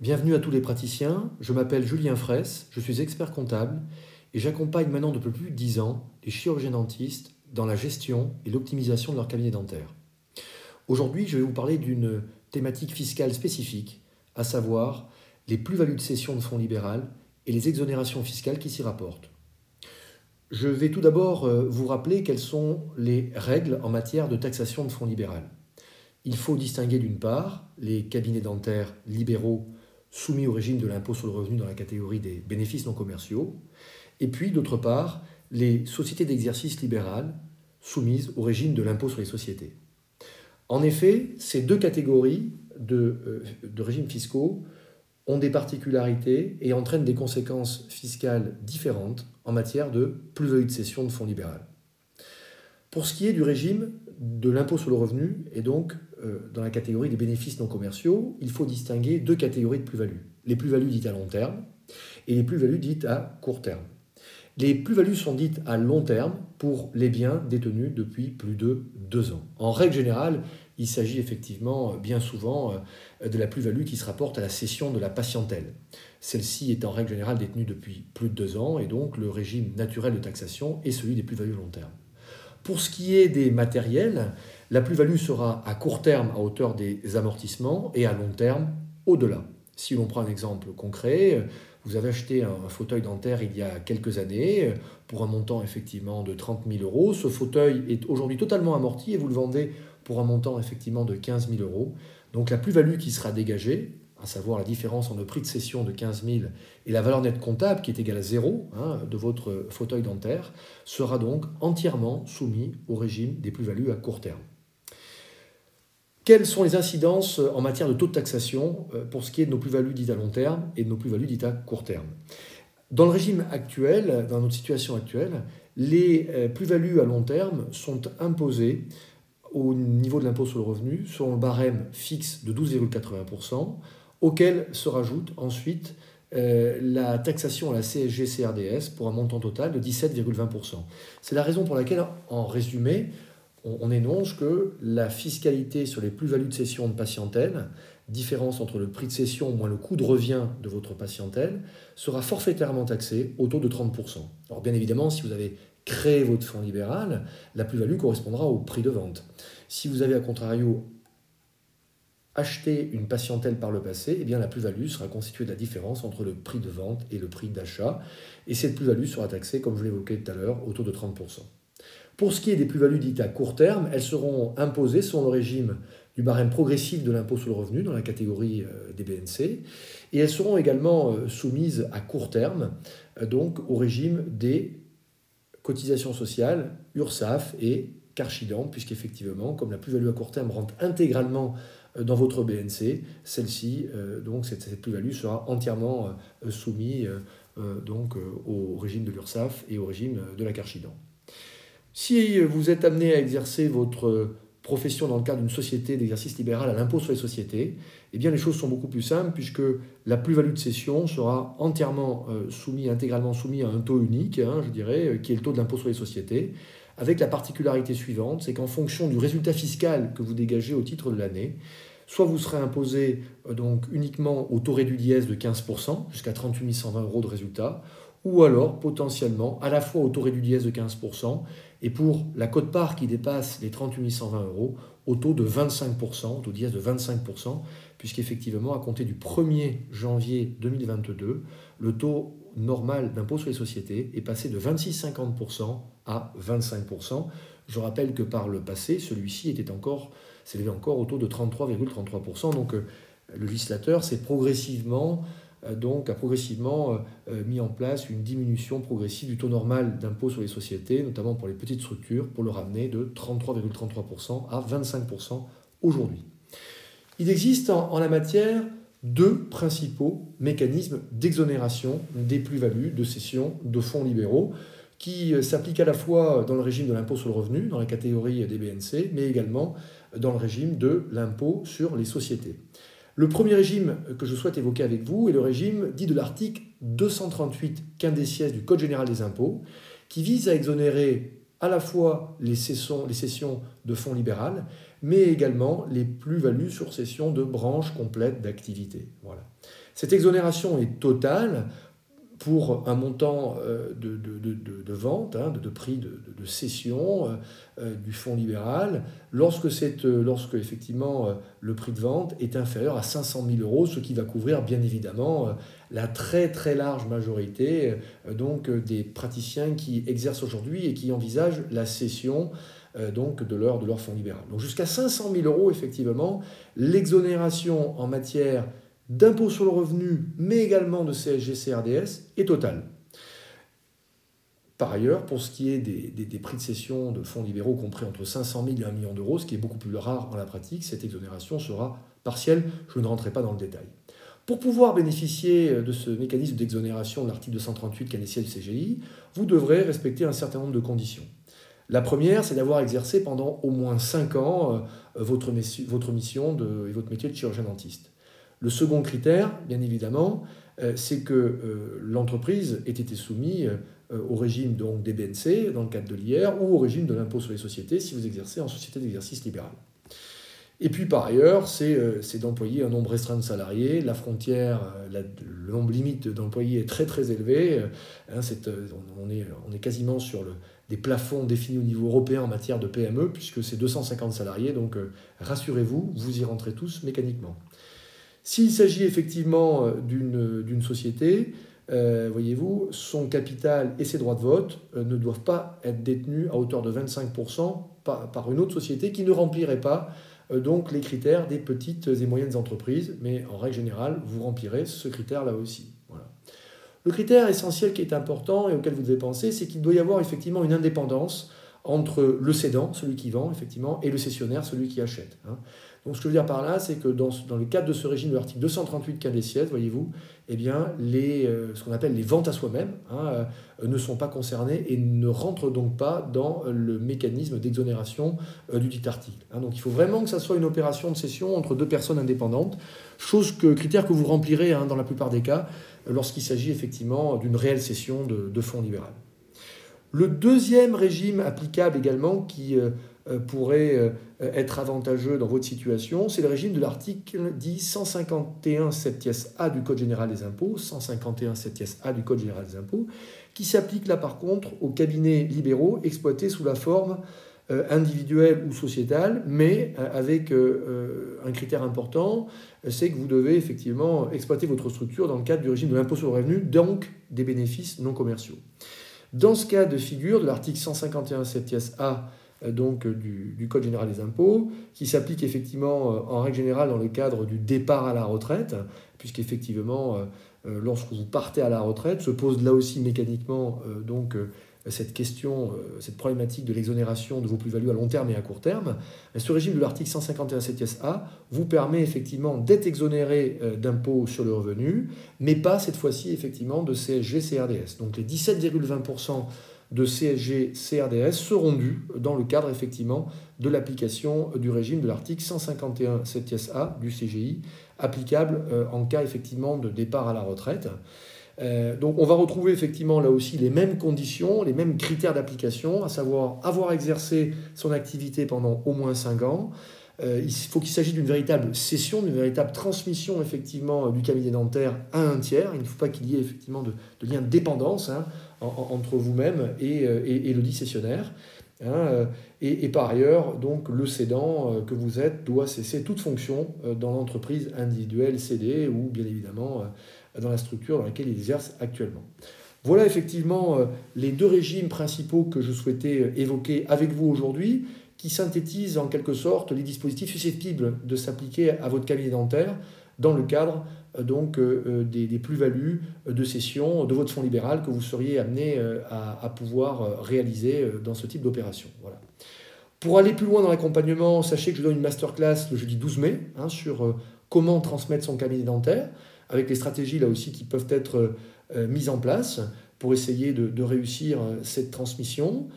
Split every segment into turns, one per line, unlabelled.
Bienvenue à tous les praticiens, je m'appelle Julien Fraisse, je suis expert comptable et j'accompagne maintenant depuis plus de 10 ans les chirurgiens dentistes dans la gestion et l'optimisation de leur cabinet dentaire. Aujourd'hui, je vais vous parler d'une thématique fiscale spécifique, à savoir les plus-values de cession de fonds libéral et les exonérations fiscales qui s'y rapportent. Je vais tout d'abord euh, vous rappeler quelles sont les règles en matière de taxation de fonds libéral. Il faut distinguer d'une part les cabinets dentaires libéraux soumis au régime de l'impôt sur le revenu dans la catégorie des bénéfices non commerciaux, et puis d'autre part les sociétés d'exercice libéral soumises au régime de l'impôt sur les sociétés. En effet, ces deux catégories de, euh, de régimes fiscaux ont des particularités et entraînent des conséquences fiscales différentes en matière de plus-value de cession de fonds libéral. Pour ce qui est du régime de l'impôt sur le revenu, et donc euh, dans la catégorie des bénéfices non commerciaux, il faut distinguer deux catégories de plus-values. Les plus-values dites à long terme et les plus-values dites à court terme. Les plus-values sont dites à long terme pour les biens détenus depuis plus de deux ans. En règle générale, il s'agit effectivement bien souvent euh, de la plus-value qui se rapporte à la cession de la patientèle. Celle-ci est en règle générale détenue depuis plus de deux ans et donc le régime naturel de taxation est celui des plus-values long terme. Pour ce qui est des matériels, la plus-value sera à court terme à hauteur des amortissements et à long terme au-delà. Si l'on prend un exemple concret, vous avez acheté un fauteuil dentaire il y a quelques années pour un montant effectivement de 30 000 euros. Ce fauteuil est aujourd'hui totalement amorti et vous le vendez pour un montant effectivement de 15 000 euros. Donc la plus-value qui sera dégagée, à savoir la différence entre le prix de cession de 15 000 et la valeur nette comptable qui est égale à zéro hein, de votre fauteuil dentaire, sera donc entièrement soumis au régime des plus-values à court terme. Quelles sont les incidences en matière de taux de taxation euh, pour ce qui est de nos plus-values dites à long terme et de nos plus-values dites à court terme? Dans le régime actuel, dans notre situation actuelle, les euh, plus-values à long terme sont imposées au niveau de l'impôt sur le revenu selon le barème fixe de 12,80%, auquel se rajoute ensuite euh, la taxation à la CSG-CRDS pour un montant total de 17,20%. C'est la raison pour laquelle, en résumé, on, énonce que la fiscalité sur les plus-values de cession de patientèle, différence entre le prix de cession moins le coût de revient de votre patientèle, sera forfaitairement taxée au taux de 30%. Alors bien évidemment, si vous avez créé votre fonds libéral, la plus-value correspondra au prix de vente. Si vous avez à contrario acheté une patientèle par le passé, eh bien la plus-value sera constituée de la différence entre le prix de vente et le prix d'achat, et cette plus-value sera taxée, comme je l'évoquais tout à l'heure, au taux de 30%. Pour ce qui est des plus-values dites à court terme, elles seront imposées selon le régime du barème progressif de l'impôt sur le revenu dans la catégorie euh, des BNC, et elles seront également euh, soumises à court terme, euh, donc au régime des cotisations sociales, URSAF et Carchidan, puisqu'effectivement, comme la plus-value à court terme rentre intégralement dans votre BNC, celle-ci, donc cette, plus-value sera entièrement soumise donc, au régime de l'URSAF et au régime de la Carchidan. Si vous êtes amené à exercer votre profession dans le cadre d'une société d'exercice libéral à l'impôt sur les sociétés, eh bien les choses sont beaucoup plus simples puisque la plus-value de cession sera entièrement euh, soumise, intégralement soumise à un taux unique, hein, je dirais, euh, qui est le taux de l'impôt sur les sociétés, avec la particularité suivante, c'est qu'en fonction du résultat fiscal que vous dégagez au titre de l'année, soit vous serez imposé euh, donc uniquement au taux réduit d'IS de 15%, jusqu'à 38 120 euros de résultat, ou alors potentiellement à la fois au taux réduit de 15% et pour la cote-part qui dépasse les 38 120 euros, au taux de 25%, au taux d'IS de 25%, puisqu'effectivement, à compter du 1er janvier 2022, le taux normal d'impôt sur les sociétés est passé de 26,50% à 25%. Je rappelle que par le passé, celui-ci était encore, s'élevait encore au taux de 33,33%. Donc euh, le législateur s'est progressivement donc a progressivement euh, euh, mis en place une diminution progressive du taux normal d'impôt sur les sociétés, notamment pour les petites structures, pour le ramener de 33,33% à 25% aujourd'hui. Il existe en, la matière deux principaux mécanismes d'exonération des plus-values de cession de fonds libéraux qui s'appliquent à la fois dans le régime de l'impôt sur le revenu, dans la catégorie des BNC, mais également dans le régime de l'impôt sur les sociétés. Le premier régime que je souhaite évoquer avec vous est le régime dit de l'article 238 quindéciès du Code général des impôts, qui vise à exonérer à la fois les sessions de fonds libéral, mais également les plus-values sur cession de branches complètes d'activité. Voilà. Cette exonération est totale pour un montant euh, de, vente, hein, de, prix de, cession euh, euh, du fonds libéral, lorsque, lorsque effectivement le prix de vente est inférieur à 500 000 euros, ce qui va couvrir bien évidemment la très très large majorité donc, des praticiens qui exercent aujourd'hui et qui envisagent la cession donc de leur, de leur fonds libéral. Donc jusqu'à 500 000 euros, effectivement, l'exonération en matière d'impôt sur le revenu, mais également de CSG, CRDS, est totale. Par ailleurs, pour ce qui est des, prix de cession de fonds libéraux compris entre 500 000 et 1 million d'euros, ce qui est beaucoup plus rare en la pratique, cette exonération sera partielle. Je ne rentrerai pas dans le détail. Pour pouvoir bénéficier de ce mécanisme d'exonération de l'article 238 canessiel du CGI, vous devrez respecter un certain nombre de conditions. La première, c'est d'avoir exercé pendant au moins 5 ans euh, votre, mission et votre métier de chirurgien dentiste. Le second critère, bien évidemment, euh, c'est que euh, l'entreprise ait été soumise euh, au régime donc, des BNC dans le cadre de l'IR ou au régime de l'impôt sur les sociétés si vous exercez en société d'exercice libéral. Et puis par ailleurs, c'est d'employer un nombre restreint de salariés. La frontière, le nombre limite d'employés est très très élevé. Hein, on, est, quasiment sur des plafonds définis au niveau européen en matière de PME, puisque c'est 250 salariés. Donc rassurez-vous, vous y rentrez tous mécaniquement. S'il s'agit effectivement euh, d'une société, euh, voyez-vous, son capital et ses droits de vote euh, ne doivent pas être détenus à hauteur de 25% par, une autre société qui ne remplirait pas donc les critères des petites et moyennes entreprises, mais en règle générale, vous remplirez ce critère-là aussi. Le critère essentiel qui est important et auquel vous devez penser, c'est qu'il doit y avoir effectivement une indépendance entre le cédant, celui qui vend, effectivement, et le cessionnaire, celui qui achète. Hein. Donc ce que je veux dire par là, c'est que dans, le cadre de ce régime de l'article 238 cas des voyez-vous, eh bien, les, euh, ce qu'on appelle les ventes à soi-même hein, euh, ne sont pas concernées et ne rentrent donc pas dans le mécanisme d'exonération euh, du dit article. Hein. donc il faut vraiment que ça soit une opération de cession entre deux personnes indépendantes, chose que, critère que vous remplirez dans la plupart des cas lorsqu'il s'agit effectivement d'une réelle cession de, de fonds libéral. Le deuxième régime applicable également qui euh, pourrait euh, être avantageux dans votre situation, c'est le régime de l'article dit 151 7 A du Code général des impôts, 151 7 A du Code général des impôts, qui s'applique là par contre aux cabinets libéraux exploités sous la forme euh, individuelle ou sociétale, mais avec un critère important, c'est que vous devez effectivement exploiter votre structure dans le cadre du régime de l'impôt sur le revenu, donc des bénéfices non commerciaux. Dans ce cas de figure de l'article 151 7 A euh, donc, euh, du, Code général des impôts, qui s'applique effectivement euh, en règle générale dans le cadre du départ à la retraite, puisqu'effectivement, lorsque vous partez à la retraite, se pose là aussi mécaniquement donc, cette question, cette problématique de l'exonération de vos plus-values à long terme et à court terme. Ce régime de l'article 151 7a vous permet effectivement d'être exonéré d'impôts sur le revenu, mais pas cette fois-ci effectivement de CSG, CRDS. Donc les 17,20% de CSG CRDS seront dus dans le cadre effectivement de l'application du régime de l'article 151 7 A du CGI, applicable euh, en cas effectivement de départ à la retraite. Euh, donc on va retrouver effectivement là aussi les mêmes conditions, les mêmes critères d'application, à savoir avoir exercé son activité pendant au moins 5 ans, euh, il faut qu'il s'agisse d'une véritable cession, d'une véritable transmission effectivement du cabinet dentaire à un tiers. Il ne faut pas qu'il y ait effectivement de, lien de dépendance hein, entre vous-même et, euh, et, le discessionnaire. Hein, euh, et, par ailleurs, donc, le cédant que vous êtes doit cesser toute fonction dans l'entreprise individuelle cédée ou bien évidemment dans la structure dans laquelle il exerce actuellement. Voilà effectivement les deux régimes principaux que je souhaitais évoquer avec vous aujourd'hui qui synthétise en quelque sorte les dispositifs susceptibles de s'appliquer à votre cabinet dentaire dans le cadre euh, donc euh, euh, des, plus-values de cession de votre fonds libéral que vous seriez amené à, pouvoir réaliser dans ce type d'opération. Voilà. Pour aller plus loin dans l'accompagnement, sachez que je donne une masterclass le jeudi 12 mai hein, sur comment transmettre son cabinet dentaire, avec les stratégies là aussi qui peuvent être euh, mises en place pour essayer de, réussir euh, cette transmission.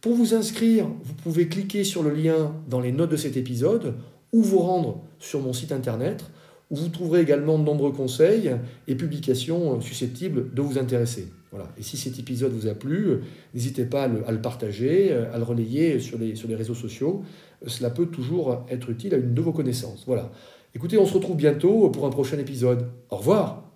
Pour vous inscrire, vous pouvez cliquer sur le lien dans les notes de cet épisode ou vous rendre sur mon site internet où vous trouverez également de nombreux conseils et publications euh, susceptibles de vous intéresser. Voilà. Et si cet épisode vous a plu, n'hésitez pas à le, à le, partager, à le relayer sur les, sur les réseaux sociaux. Cela peut toujours être utile à une de vos connaissances. Voilà. Écoutez, on se retrouve bientôt pour un prochain épisode. Au revoir